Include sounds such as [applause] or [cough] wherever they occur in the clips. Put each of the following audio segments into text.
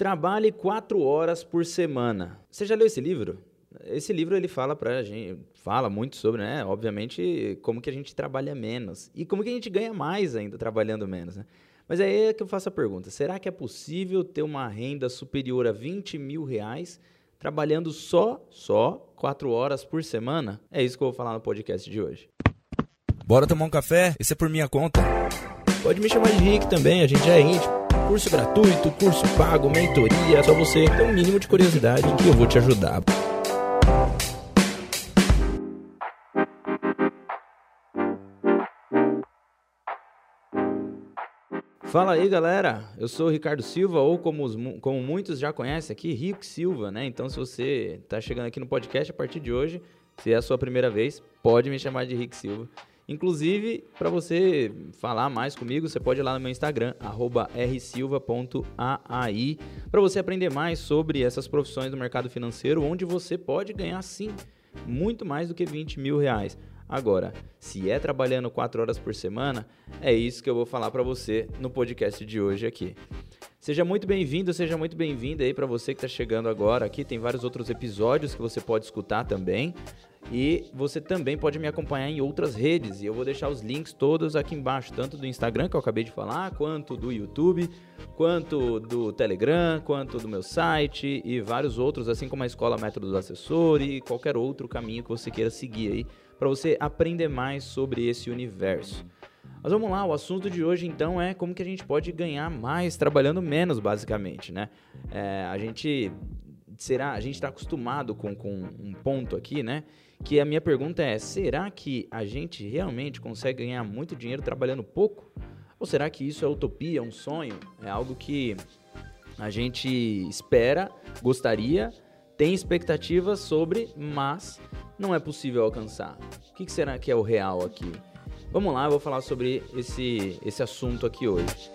Trabalhe quatro horas por semana. Você já leu esse livro? Esse livro ele fala pra gente, fala muito sobre, né? Obviamente, como que a gente trabalha menos e como que a gente ganha mais ainda trabalhando menos, né? Mas aí é que eu faço a pergunta: será que é possível ter uma renda superior a 20 mil reais trabalhando só, só quatro horas por semana? É isso que eu vou falar no podcast de hoje. Bora tomar um café? Esse é por minha conta. Pode me chamar de Rick também, a gente já é íntimo. Curso gratuito, curso pago, mentoria, é só você ter um mínimo de curiosidade que eu vou te ajudar. Fala aí, galera. Eu sou o Ricardo Silva, ou como, os, como muitos já conhecem aqui, Rick Silva, né? Então, se você está chegando aqui no podcast a partir de hoje, se é a sua primeira vez, pode me chamar de Rick Silva. Inclusive, para você falar mais comigo, você pode ir lá no meu Instagram, rsilva.aai, para você aprender mais sobre essas profissões do mercado financeiro, onde você pode ganhar sim muito mais do que 20 mil reais. Agora, se é trabalhando 4 horas por semana, é isso que eu vou falar para você no podcast de hoje aqui. Seja muito bem-vindo, seja muito bem-vinda aí para você que está chegando agora aqui. Tem vários outros episódios que você pode escutar também. E você também pode me acompanhar em outras redes. E eu vou deixar os links todos aqui embaixo, tanto do Instagram, que eu acabei de falar, quanto do YouTube, quanto do Telegram, quanto do meu site e vários outros, assim como a Escola Método do Assessor e qualquer outro caminho que você queira seguir aí, para você aprender mais sobre esse universo. Mas vamos lá, o assunto de hoje então é como que a gente pode ganhar mais trabalhando menos, basicamente, né? É, a gente será, a gente está acostumado com, com um ponto aqui, né? Que a minha pergunta é: será que a gente realmente consegue ganhar muito dinheiro trabalhando pouco? Ou será que isso é utopia, um sonho? É algo que a gente espera, gostaria, tem expectativas sobre, mas não é possível alcançar. O que será que é o real aqui? Vamos lá, eu vou falar sobre esse, esse assunto aqui hoje.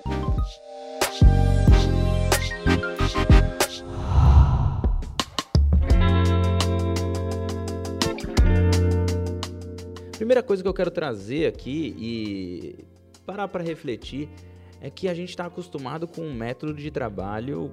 Primeira coisa que eu quero trazer aqui e parar para refletir é que a gente está acostumado com um método de trabalho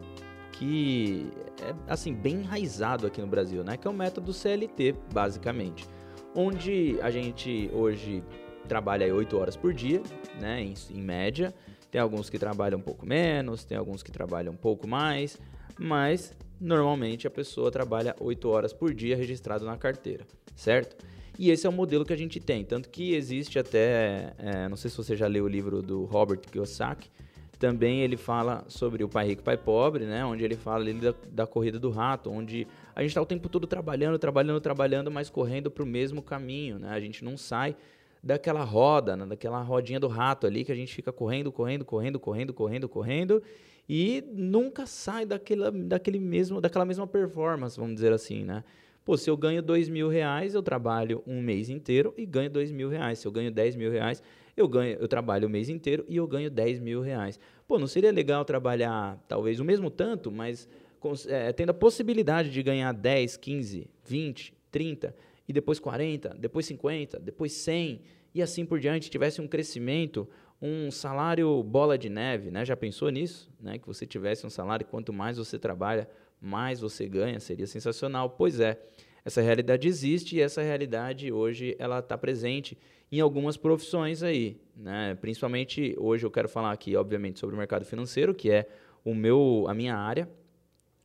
que é assim bem enraizado aqui no Brasil, né? Que é o método CLT, basicamente, onde a gente hoje trabalha 8 horas por dia, né? Em, em média, tem alguns que trabalham um pouco menos, tem alguns que trabalham um pouco mais, mas normalmente a pessoa trabalha 8 horas por dia registrado na carteira, certo? E esse é o modelo que a gente tem. Tanto que existe até, é, não sei se você já leu o livro do Robert Kiyosaki, também ele fala sobre o pai rico pai pobre, né? Onde ele fala ali da, da corrida do rato, onde a gente está o tempo todo trabalhando, trabalhando, trabalhando, mas correndo para o mesmo caminho, né? A gente não sai daquela roda, né? daquela rodinha do rato ali que a gente fica correndo, correndo, correndo, correndo, correndo, correndo e nunca sai daquela, daquele mesmo, daquela mesma performance, vamos dizer assim, né? Pô, se eu ganho dois mil reais, eu trabalho um mês inteiro e ganho dois mil reais. Se eu ganho dez mil reais, eu ganho, eu trabalho o mês inteiro e eu ganho dez mil reais. Pô, não seria legal trabalhar talvez o mesmo tanto, mas é, tendo a possibilidade de ganhar 10, 15, 20, 30 e depois 40, depois 50, depois 100 e assim por diante, tivesse um crescimento, um salário bola de neve, né? Já pensou nisso? Né? Que você tivesse um salário, quanto mais você trabalha, mais você ganha, seria sensacional. Pois é, essa realidade existe e essa realidade hoje ela está presente em algumas profissões aí, né? Principalmente hoje eu quero falar aqui, obviamente, sobre o mercado financeiro, que é o meu, a minha área,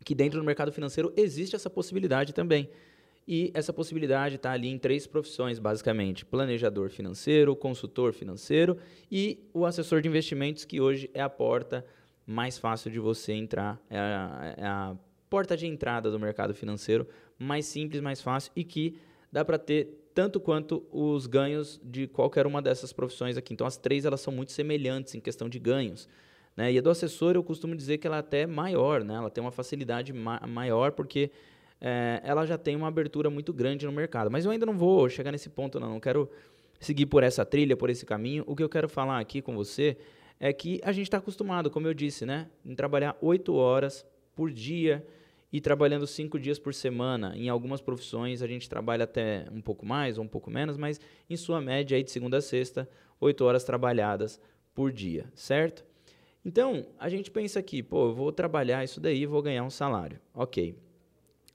que dentro do mercado financeiro existe essa possibilidade também. E essa possibilidade está ali em três profissões, basicamente: planejador financeiro, consultor financeiro e o assessor de investimentos, que hoje é a porta mais fácil de você entrar, é a, é a porta de entrada do mercado financeiro mais simples, mais fácil e que dá para ter tanto quanto os ganhos de qualquer uma dessas profissões aqui. Então, as três elas são muito semelhantes em questão de ganhos. Né? E a do assessor, eu costumo dizer que ela é até maior, né? ela tem uma facilidade ma maior, porque é, ela já tem uma abertura muito grande no mercado. Mas eu ainda não vou chegar nesse ponto, não. Não quero seguir por essa trilha, por esse caminho. O que eu quero falar aqui com você é que a gente está acostumado, como eu disse, né, em trabalhar oito horas por dia e trabalhando cinco dias por semana. Em algumas profissões a gente trabalha até um pouco mais ou um pouco menos, mas em sua média aí de segunda a sexta, oito horas trabalhadas por dia, certo? Então, a gente pensa aqui, pô, eu vou trabalhar isso daí, vou ganhar um salário. Ok.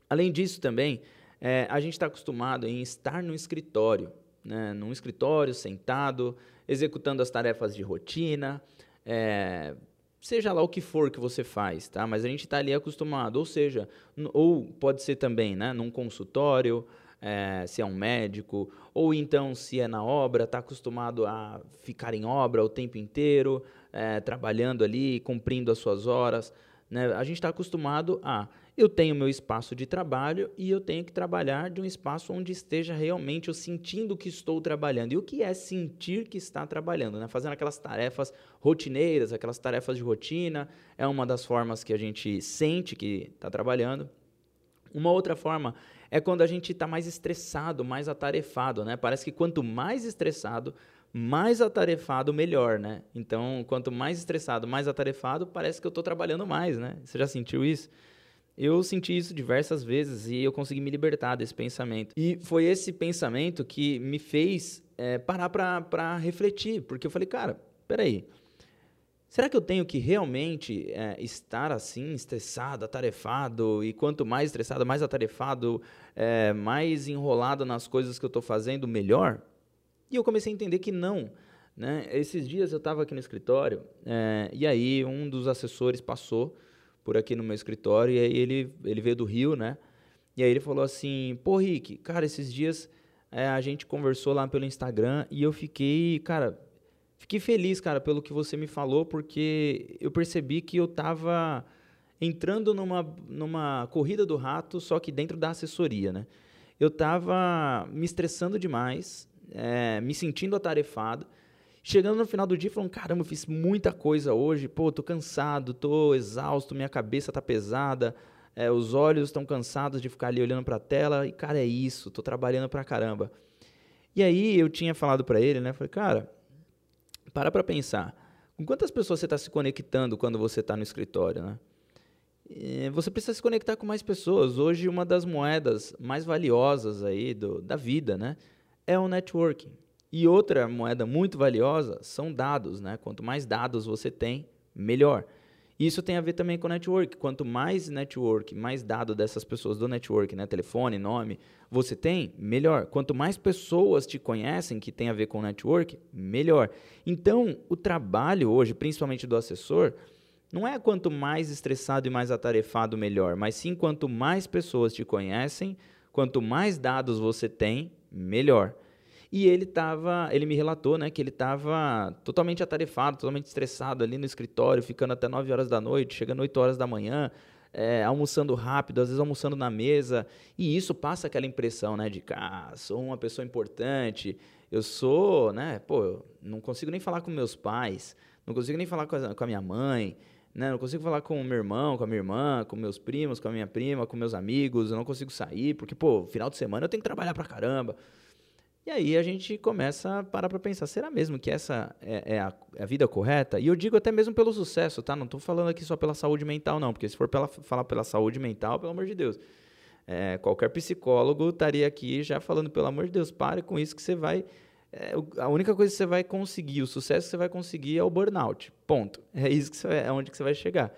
Além disso, também, é, a gente está acostumado em estar no escritório, né? num escritório, sentado, executando as tarefas de rotina, é, seja lá o que for que você faz, tá? Mas a gente está ali acostumado, ou seja, ou pode ser também, né, num consultório, é, se é um médico, ou então se é na obra, está acostumado a ficar em obra o tempo inteiro, é, trabalhando ali, cumprindo as suas horas. Né? A gente está acostumado a eu tenho meu espaço de trabalho e eu tenho que trabalhar de um espaço onde esteja realmente eu sentindo que estou trabalhando. E o que é sentir que está trabalhando? Né? Fazendo aquelas tarefas rotineiras, aquelas tarefas de rotina, é uma das formas que a gente sente que está trabalhando. Uma outra forma é quando a gente está mais estressado, mais atarefado, né? Parece que quanto mais estressado, mais atarefado, melhor, né? Então, quanto mais estressado, mais atarefado, parece que eu estou trabalhando mais, né? Você já sentiu isso? Eu senti isso diversas vezes e eu consegui me libertar desse pensamento. E foi esse pensamento que me fez é, parar para refletir, porque eu falei, cara, peraí, Será que eu tenho que realmente é, estar assim, estressado, atarefado? E quanto mais estressado, mais atarefado, é, mais enrolado nas coisas que eu estou fazendo, melhor? E eu comecei a entender que não. Né? Esses dias eu estava aqui no escritório é, e aí um dos assessores passou por aqui no meu escritório e aí ele, ele veio do Rio, né? E aí ele falou assim, pô Rick, cara, esses dias é, a gente conversou lá pelo Instagram e eu fiquei, cara, Fiquei feliz, cara, pelo que você me falou, porque eu percebi que eu estava entrando numa, numa corrida do rato, só que dentro da assessoria, né? Eu estava me estressando demais, é, me sentindo atarefado. Chegando no final do dia, falando, caramba, eu fiz muita coisa hoje, pô, tô cansado, tô exausto, minha cabeça tá pesada, é, os olhos estão cansados de ficar ali olhando para a tela, e cara, é isso, tô trabalhando pra caramba. E aí eu tinha falado para ele, né, falei, cara, para para pensar. Com quantas pessoas você está se conectando quando você está no escritório, né? você precisa se conectar com mais pessoas. Hoje, uma das moedas mais valiosas aí do, da vida, né? É o networking. E outra moeda muito valiosa são dados, né? Quanto mais dados você tem, melhor. Isso tem a ver também com network. Quanto mais network, mais dado dessas pessoas do network, né, telefone, nome, você tem, melhor. Quanto mais pessoas te conhecem que tem a ver com network, melhor. Então, o trabalho hoje, principalmente do assessor, não é quanto mais estressado e mais atarefado, melhor, mas sim quanto mais pessoas te conhecem, quanto mais dados você tem, melhor. E ele tava, ele me relatou, né, que ele estava totalmente atarefado, totalmente estressado ali no escritório, ficando até 9 horas da noite, chegando 8 horas da manhã, é, almoçando rápido, às vezes almoçando na mesa, e isso passa aquela impressão, né, de ah, sou uma pessoa importante, eu sou, né, pô, não consigo nem falar com meus pais, não consigo nem falar com a, com a minha mãe, né, não consigo falar com o meu irmão, com a minha irmã, com meus primos, com a minha prima, com meus amigos, eu não consigo sair, porque, pô, final de semana eu tenho que trabalhar pra caramba. E aí a gente começa a parar para pensar, será mesmo que essa é, é, a, é, a, vida correta? E eu digo até mesmo pelo sucesso, tá? Não estou falando aqui só pela saúde mental, não, porque se for pela, falar pela saúde mental, pelo amor de Deus, é, qualquer psicólogo estaria aqui já falando, pelo amor de Deus, pare com isso que você vai... É, a única coisa que você vai conseguir, o sucesso que você vai conseguir é o burnout, ponto. É isso que é onde que você vai chegar.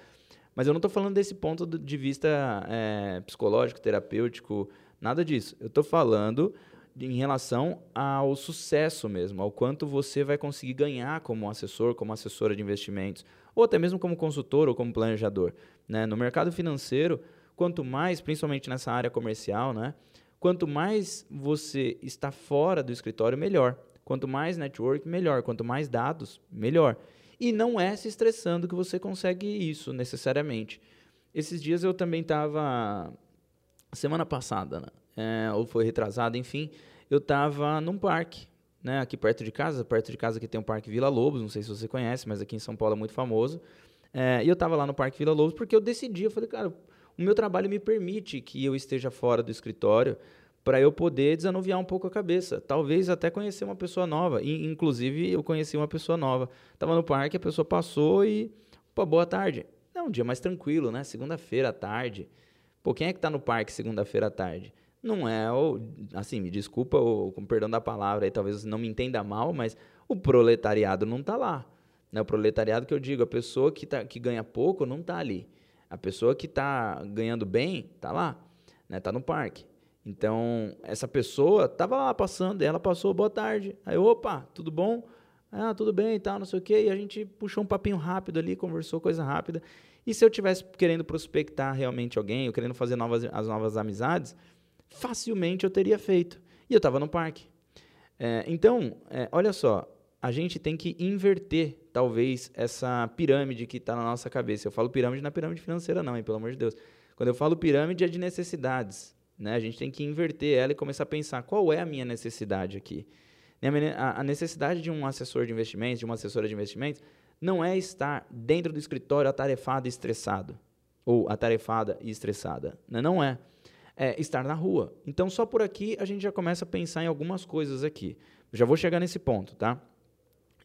Mas eu não estou falando desse ponto de vista é, psicológico, terapêutico, nada disso. Eu estou falando em relação ao sucesso mesmo, ao quanto você vai conseguir ganhar como assessor, como assessora de investimentos, ou até mesmo como consultor ou como planejador. Né? No mercado financeiro, quanto mais, principalmente nessa área comercial, né? quanto mais você está fora do escritório, melhor. Quanto mais network, melhor. Quanto mais dados, melhor. E não é se estressando que você consegue isso necessariamente. Esses dias eu também estava. Semana passada, né? É, ou foi retrasado, enfim, eu estava num parque, né, aqui perto de casa, perto de casa que tem o Parque Vila Lobos, não sei se você conhece, mas aqui em São Paulo é muito famoso. É, e eu estava lá no Parque Vila Lobos porque eu decidi, eu falei, cara, o meu trabalho me permite que eu esteja fora do escritório para eu poder desanuviar um pouco a cabeça. Talvez até conhecer uma pessoa nova. E, inclusive, eu conheci uma pessoa nova. Estava no parque, a pessoa passou e... Pô, boa tarde. É um dia mais tranquilo, né? Segunda-feira à tarde. Pô, quem é que está no parque segunda-feira à tarde? Não é o. Assim, me desculpa, o, com perdão da palavra, aí talvez você não me entenda mal, mas o proletariado não está lá. Né? O proletariado que eu digo, a pessoa que, tá, que ganha pouco não está ali. A pessoa que está ganhando bem está lá, né? Está no parque. Então, essa pessoa estava lá passando, ela passou, boa tarde. Aí, opa, tudo bom? Ah, tudo bem e tal, não sei o quê. E a gente puxou um papinho rápido ali, conversou coisa rápida. E se eu tivesse querendo prospectar realmente alguém, ou querendo fazer novas, as novas amizades, facilmente eu teria feito. E eu estava no parque. É, então, é, olha só, a gente tem que inverter, talvez, essa pirâmide que está na nossa cabeça. Eu falo pirâmide na pirâmide financeira, não, hein, pelo amor de Deus. Quando eu falo pirâmide, é de necessidades. Né? A gente tem que inverter ela e começar a pensar qual é a minha necessidade aqui. A necessidade de um assessor de investimentos, de uma assessora de investimentos, não é estar dentro do escritório atarefado e estressado. Ou atarefada e estressada. Né? Não é. É estar na rua. Então, só por aqui a gente já começa a pensar em algumas coisas aqui. Já vou chegar nesse ponto, tá?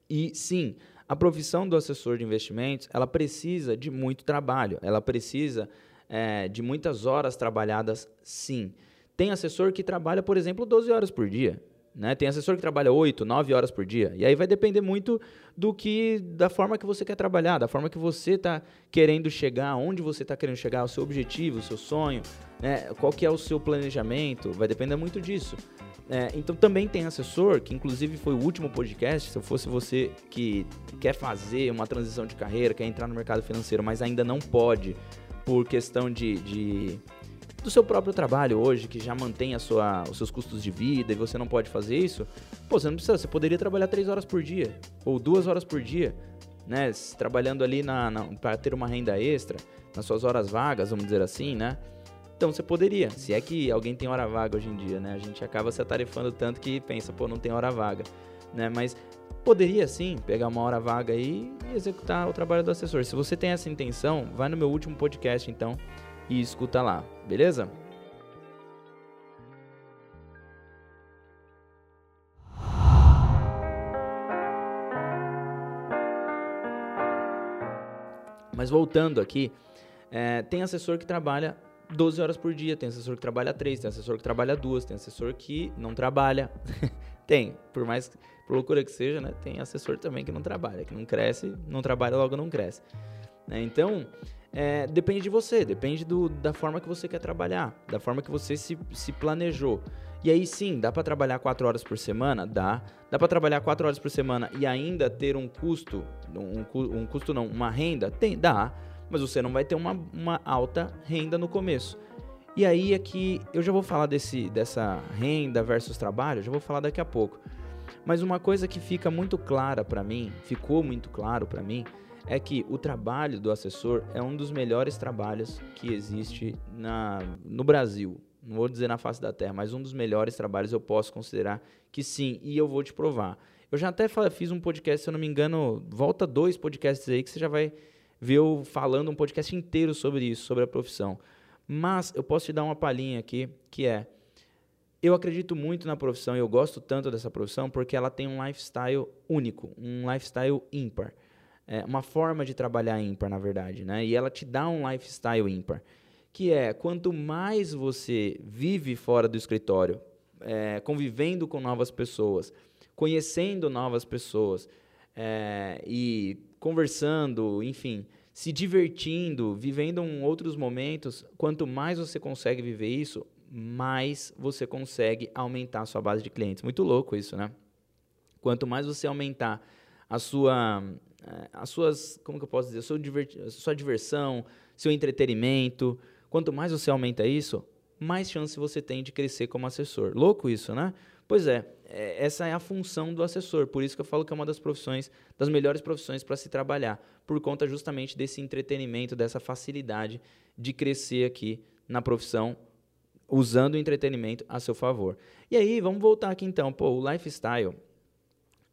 E sim, a profissão do assessor de investimentos, ela precisa de muito trabalho. Ela precisa é, de muitas horas trabalhadas, sim. Tem assessor que trabalha, por exemplo, 12 horas por dia. Né? Tem assessor que trabalha 8, 9 horas por dia. E aí vai depender muito do que, da forma que você quer trabalhar, da forma que você está querendo chegar, onde você está querendo chegar, o seu objetivo, o seu sonho, né? qual que é o seu planejamento, vai depender muito disso. É, então também tem assessor, que inclusive foi o último podcast, se eu fosse você que quer fazer uma transição de carreira, quer entrar no mercado financeiro, mas ainda não pode, por questão de, de do seu próprio trabalho hoje, que já mantém a sua, os seus custos de vida e você não pode fazer isso, pô, você não precisa, você poderia trabalhar três horas por dia ou duas horas por dia, né? Trabalhando ali na, na para ter uma renda extra, nas suas horas vagas, vamos dizer assim, né? Então você poderia, se é que alguém tem hora vaga hoje em dia, né? A gente acaba se atarefando tanto que pensa, pô, não tem hora vaga, né? Mas poderia sim pegar uma hora vaga aí e executar o trabalho do assessor. Se você tem essa intenção, vai no meu último podcast então e escuta lá, beleza? Mas voltando aqui, é, tem assessor que trabalha 12 horas por dia, tem assessor que trabalha 3, tem assessor que trabalha 2, tem assessor que não trabalha. [laughs] tem, por mais por loucura que seja, né? Tem assessor também que não trabalha, que não cresce, não trabalha, logo não cresce. Né? Então, é, depende de você, depende do, da forma que você quer trabalhar, da forma que você se, se planejou. E aí sim, dá para trabalhar 4 horas por semana? Dá. Dá para trabalhar 4 horas por semana e ainda ter um custo, um, um custo não, uma renda? Tem, dá. Mas você não vai ter uma, uma alta renda no começo. E aí é que eu já vou falar desse, dessa renda versus trabalho, já vou falar daqui a pouco. Mas uma coisa que fica muito clara para mim, ficou muito claro para mim, é que o trabalho do assessor é um dos melhores trabalhos que existe na, no Brasil. Não vou dizer na face da terra, mas um dos melhores trabalhos eu posso considerar que sim, e eu vou te provar. Eu já até fiz um podcast, se eu não me engano, volta dois podcasts aí que você já vai ver eu falando um podcast inteiro sobre isso, sobre a profissão. Mas eu posso te dar uma palhinha aqui, que é eu acredito muito na profissão e eu gosto tanto dessa profissão porque ela tem um lifestyle único, um lifestyle ímpar é, uma forma de trabalhar ímpar, na verdade, né? E ela te dá um lifestyle ímpar, que é quanto mais você vive fora do escritório, é, convivendo com novas pessoas, conhecendo novas pessoas é, e conversando, enfim, se divertindo, vivendo um outros momentos, quanto mais você consegue viver isso, mais você consegue aumentar a sua base de clientes. Muito louco isso, né? Quanto mais você aumentar a sua as suas, como que eu posso dizer, sua, sua diversão, seu entretenimento. Quanto mais você aumenta isso, mais chance você tem de crescer como assessor. Louco isso, né? Pois é, é, essa é a função do assessor. Por isso que eu falo que é uma das profissões, das melhores profissões para se trabalhar, por conta justamente desse entretenimento, dessa facilidade de crescer aqui na profissão, usando o entretenimento a seu favor. E aí, vamos voltar aqui então. Pô, o lifestyle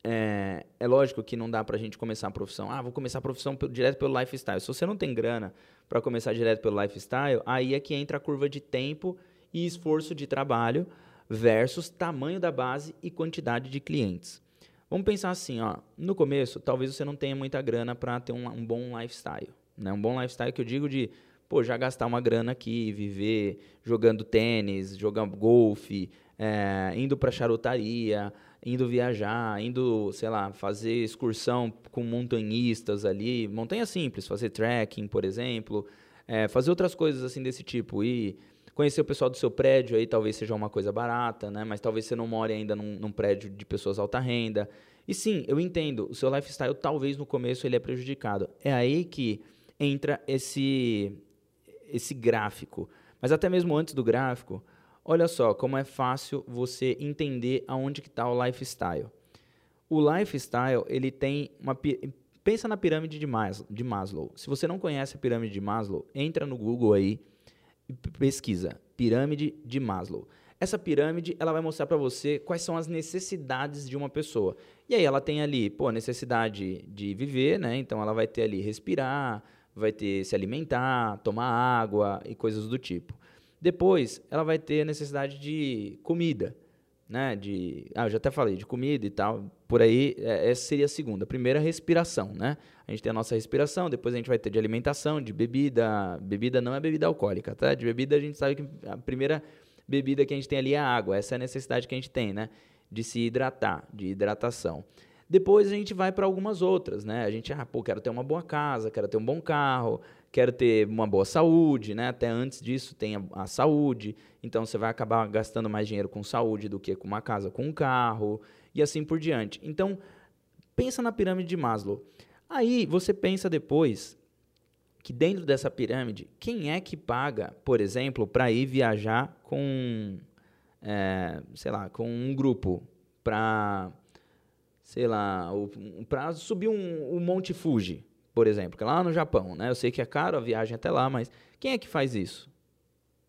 é, é, lógico que não dá para a gente começar a profissão. Ah, vou começar a profissão direto pelo lifestyle. Se você não tem grana para começar direto pelo lifestyle, aí é que entra a curva de tempo e esforço de trabalho versus tamanho da base e quantidade de clientes. Vamos pensar assim, ó, no começo, talvez você não tenha muita grana para ter um, um, bom lifestyle. Né? Um bom lifestyle que eu digo de pô, já gastar uma grana aqui, viver jogando tênis, jogando golfe, é, indo para charutaria, indo viajar, indo, sei lá, fazer excursão com montanhistas ali, montanha simples, fazer trekking, por exemplo, é, fazer outras coisas assim desse tipo e conhecer o pessoal do seu prédio aí talvez seja uma coisa barata, né? Mas talvez você não more ainda num, num prédio de pessoas alta renda. E sim, eu entendo, o seu lifestyle talvez no começo ele é prejudicado. É aí que entra esse esse gráfico. Mas até mesmo antes do gráfico, olha só como é fácil você entender aonde que está o lifestyle. O lifestyle, ele tem uma... Pensa na pirâmide de Maslow. Se você não conhece a pirâmide de Maslow, entra no Google aí e pesquisa pirâmide de Maslow. Essa pirâmide, ela vai mostrar para você quais são as necessidades de uma pessoa. E aí ela tem ali, pô, necessidade de viver, né? Então ela vai ter ali respirar, vai ter se alimentar, tomar água e coisas do tipo. Depois, ela vai ter necessidade de comida, né? De, ah, eu já até falei de comida e tal. Por aí, é, essa seria a segunda. A primeira, respiração, né? A gente tem a nossa respiração, depois a gente vai ter de alimentação, de bebida. Bebida não é bebida alcoólica, tá? De bebida a gente sabe que a primeira bebida que a gente tem ali é a água. Essa é a necessidade que a gente tem, né? De se hidratar, de hidratação. Depois a gente vai para algumas outras, né? A gente, ah, pô, quero ter uma boa casa, quero ter um bom carro, quero ter uma boa saúde, né? Até antes disso tem a, a, saúde. Então você vai acabar gastando mais dinheiro com saúde do que com uma casa, com um carro e assim por diante. Então pensa na pirâmide de Maslow. Aí você pensa depois que dentro dessa pirâmide, quem é que paga, por exemplo, para ir viajar com, é, sei lá, com um grupo para sei lá, para subir um, um Monte Fuji, por exemplo, é lá no Japão, né? Eu sei que é caro a viagem até lá, mas quem é que faz isso?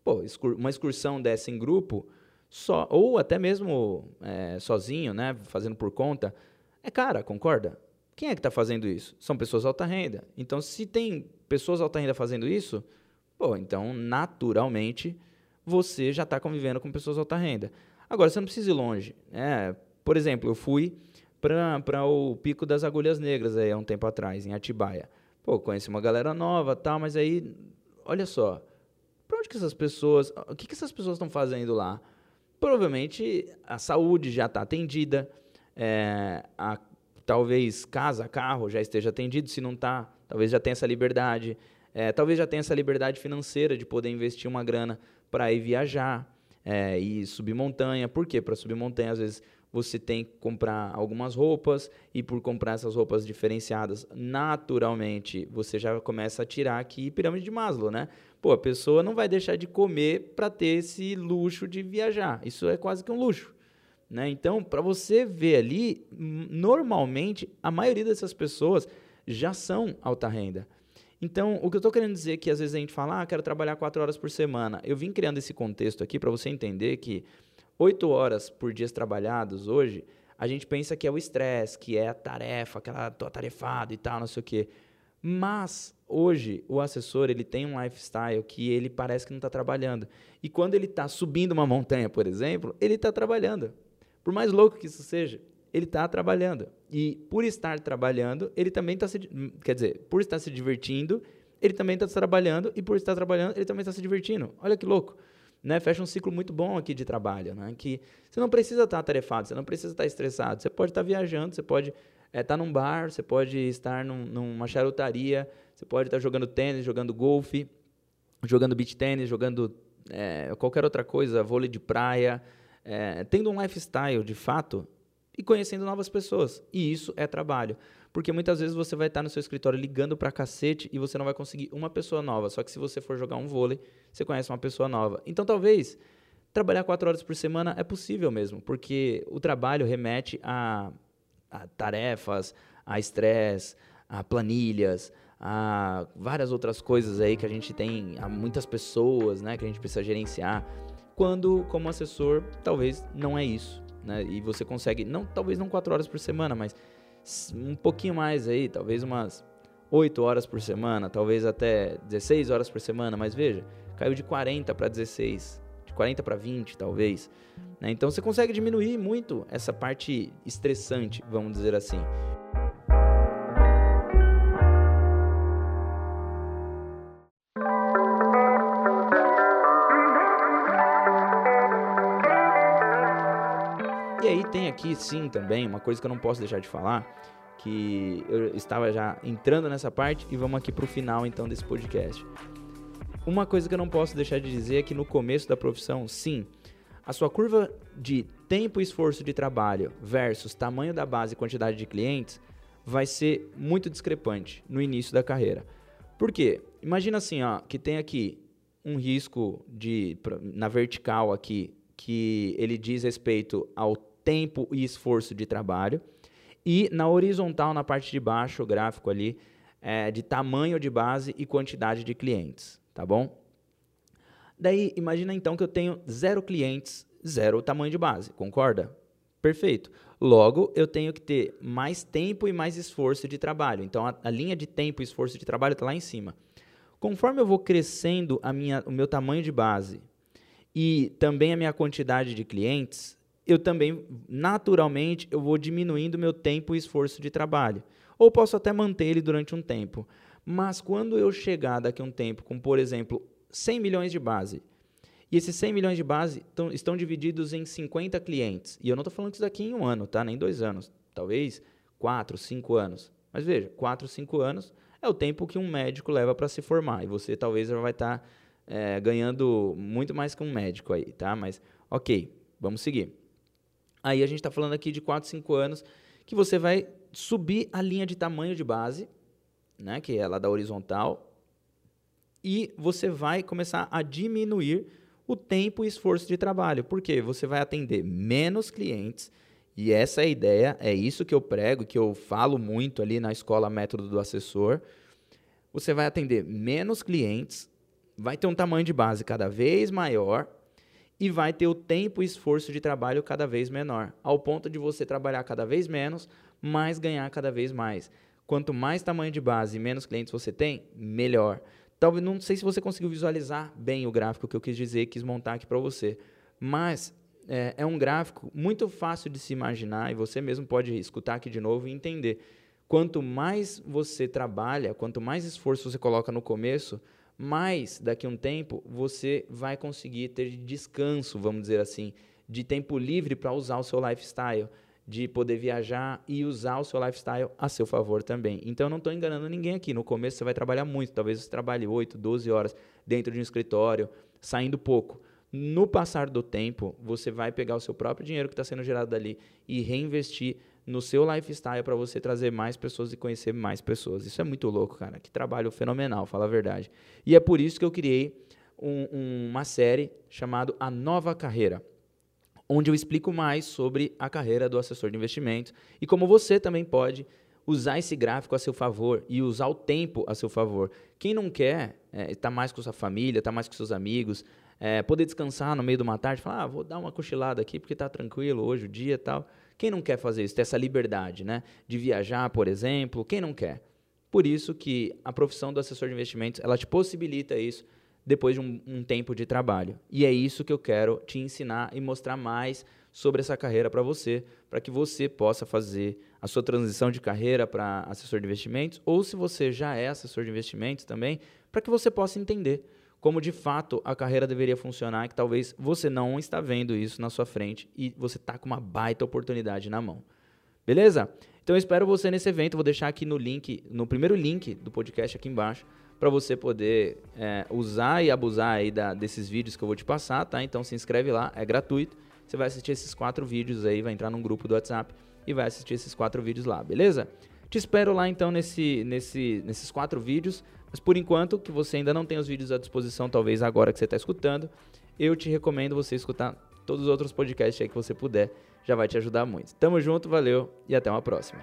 Pô, uma excursão dessa em grupo, só ou até mesmo é, sozinho, né? Fazendo por conta, é cara, concorda? Quem é que está fazendo isso? São pessoas alta renda. Então, se tem pessoas alta renda fazendo isso, pô, então naturalmente você já está convivendo com pessoas alta renda. Agora, você não precisa ir longe. Né? Por exemplo, eu fui para o Pico das Agulhas Negras aí há um tempo atrás, em Atibaia. Pô, conheci uma galera nova, tal, mas aí, olha só, para onde que essas pessoas, o que, que essas pessoas estão fazendo lá? Provavelmente a saúde já está atendida, é, a, talvez casa, carro já esteja atendido, se não está, talvez já tenha essa liberdade, é, talvez já tenha essa liberdade financeira de poder investir uma grana para ir viajar é, e subir montanha. Por quê? Para subir montanha, às vezes você tem que comprar algumas roupas e por comprar essas roupas diferenciadas, naturalmente você já começa a tirar aqui pirâmide de Maslow, né? Pô, a pessoa não vai deixar de comer para ter esse luxo de viajar. Isso é quase que um luxo. Né? Então, para você ver ali, normalmente a maioria dessas pessoas já são alta renda. Então, o que eu estou querendo dizer é que às vezes a gente fala, ah, quero trabalhar quatro horas por semana. Eu vim criando esse contexto aqui para você entender que oito horas por dia trabalhados hoje, a gente pensa que é o estresse, que é a tarefa, aquela tô atarefado e tal, não sei o quê. Mas hoje o assessor ele tem um lifestyle que ele parece que não está trabalhando. E quando ele está subindo uma montanha, por exemplo, ele está trabalhando. Por mais louco que isso seja, ele está trabalhando. E por estar trabalhando, ele também está se. Quer dizer, por estar se divertindo, ele também está trabalhando. E por estar trabalhando, ele também está se divertindo. Olha que louco né, fecha um ciclo muito bom aqui de trabalho, né, que você não precisa estar atarefado, você não precisa estar estressado, você pode estar viajando, você pode é, estar num bar, você pode estar num, numa charutaria, você pode estar jogando tênis, jogando golfe, jogando beach tênis, jogando é, qualquer outra coisa, vôlei de praia, é, tendo um lifestyle de fato e conhecendo novas pessoas. E isso é trabalho. Porque muitas vezes você vai estar no seu escritório ligando pra cacete e você não vai conseguir uma pessoa nova. Só que se você for jogar um vôlei, você conhece uma pessoa nova. Então talvez trabalhar quatro horas por semana é possível mesmo, porque o trabalho remete a, a tarefas, a estresse, a planilhas, a várias outras coisas aí que a gente tem, a muitas pessoas, né, que a gente precisa gerenciar. Quando, como assessor, talvez não é isso, né? E você consegue, não, talvez não quatro horas por semana, mas um pouquinho mais aí, talvez umas 8 horas por semana, talvez até 16 horas por semana, mas veja, caiu de 40 para 16, de 40 para 20 talvez. Né? Então você consegue diminuir muito essa parte estressante, vamos dizer assim. Aqui sim também uma coisa que eu não posso deixar de falar, que eu estava já entrando nessa parte e vamos aqui para o final então desse podcast. Uma coisa que eu não posso deixar de dizer é que no começo da profissão, sim, a sua curva de tempo e esforço de trabalho versus tamanho da base e quantidade de clientes vai ser muito discrepante no início da carreira. Por quê? Imagina assim, ó, que tem aqui um risco de na vertical aqui que ele diz respeito ao tempo e esforço de trabalho e na horizontal na parte de baixo o gráfico ali é de tamanho de base e quantidade de clientes, tá bom? Daí imagina então que eu tenho zero clientes, zero tamanho de base, concorda? Perfeito. Logo, eu tenho que ter mais tempo e mais esforço de trabalho. Então, a, a linha de tempo e esforço de trabalho está lá em cima. Conforme eu vou crescendo a minha, o meu tamanho de base e também a minha quantidade de clientes, eu também, naturalmente, eu vou diminuindo meu tempo e esforço de trabalho. Ou posso até manter ele durante um tempo. Mas quando eu chegar daqui a um tempo com, por exemplo, 100 milhões de base, e esses 100 milhões de base tão, estão divididos em 50 clientes. E eu não estou falando isso daqui em um ano, tá? Nem dois anos. Talvez quatro, cinco anos. Mas veja, quatro, cinco anos é o tempo que um médico leva para se formar. E você talvez já vai estar tá, é, ganhando muito mais que um médico aí, tá? Mas, ok, vamos seguir. Aí a gente está falando aqui de 4, 5 anos que você vai subir a linha de tamanho de base, né, que é lá da horizontal, e você vai começar a diminuir o tempo e esforço de trabalho. Porque você vai atender menos clientes, e essa é a ideia, é isso que eu prego, que eu falo muito ali na escola Método do Assessor. Você vai atender menos clientes, vai ter um tamanho de base cada vez maior e vai ter o tempo e esforço de trabalho cada vez menor, ao ponto de você trabalhar cada vez menos, mas ganhar cada vez mais. Quanto mais tamanho de base e menos clientes você tem, melhor. Talvez não sei se você conseguiu visualizar bem o gráfico que eu quis dizer, quis montar aqui para você, mas é, é, um gráfico muito fácil de se imaginar e você mesmo pode escutar aqui de novo e entender. Quanto mais você trabalha, quanto mais esforço você coloca no começo, mais daqui a um tempo você vai conseguir ter descanso, vamos dizer assim, de tempo livre para usar o seu lifestyle de poder viajar e usar o seu lifestyle a seu favor também. Então eu não estou enganando ninguém aqui. No começo você vai trabalhar muito, talvez você trabalhe 8, 12 horas dentro de um escritório, saindo pouco. No passar do tempo, você vai pegar o seu próprio dinheiro que está sendo gerado dali e reinvestir no seu lifestyle para você trazer mais pessoas e conhecer mais pessoas. Isso é muito louco, cara. Que trabalho fenomenal, fala a verdade. E é por isso que eu criei um, um, uma série chamada A Nova Carreira onde eu explico mais sobre a carreira do assessor de investimentos e como você também pode usar esse gráfico a seu favor e usar o tempo a seu favor. Quem não quer estar é, tá mais com sua família, estar tá mais com seus amigos, é, poder descansar no meio de uma tarde, falar, ah, vou dar uma cochilada aqui porque está tranquilo hoje o dia e tal. Quem não quer fazer isso? Ter essa liberdade, né? De viajar, por exemplo. Quem não quer? Por isso que a profissão do assessor de investimentos, ela te possibilita isso depois de um, um, tempo de trabalho. E é isso que eu quero te ensinar e mostrar mais sobre essa carreira para você, para que você possa fazer a sua transição de carreira para assessor de investimentos, ou se você já é assessor de investimentos também, para que você possa entender como de fato a carreira deveria funcionar, que talvez você não está vendo isso na sua frente e você está com uma baita oportunidade na mão. Beleza? Então eu espero você nesse evento, vou deixar aqui no link, no primeiro link do podcast aqui embaixo, para você poder é, usar e abusar aí da, desses vídeos que eu vou te passar, tá? Então se inscreve lá, é gratuito. Você vai assistir esses quatro vídeos aí, vai entrar num grupo do WhatsApp e vai assistir esses quatro vídeos lá, beleza? Te espero lá então nesse, nesse, nesses quatro vídeos. Mas por enquanto, que você ainda não tem os vídeos à disposição, talvez agora que você está escutando, eu te recomendo você escutar todos os outros podcasts aí que você puder. Já vai te ajudar muito. Tamo junto, valeu e até uma próxima.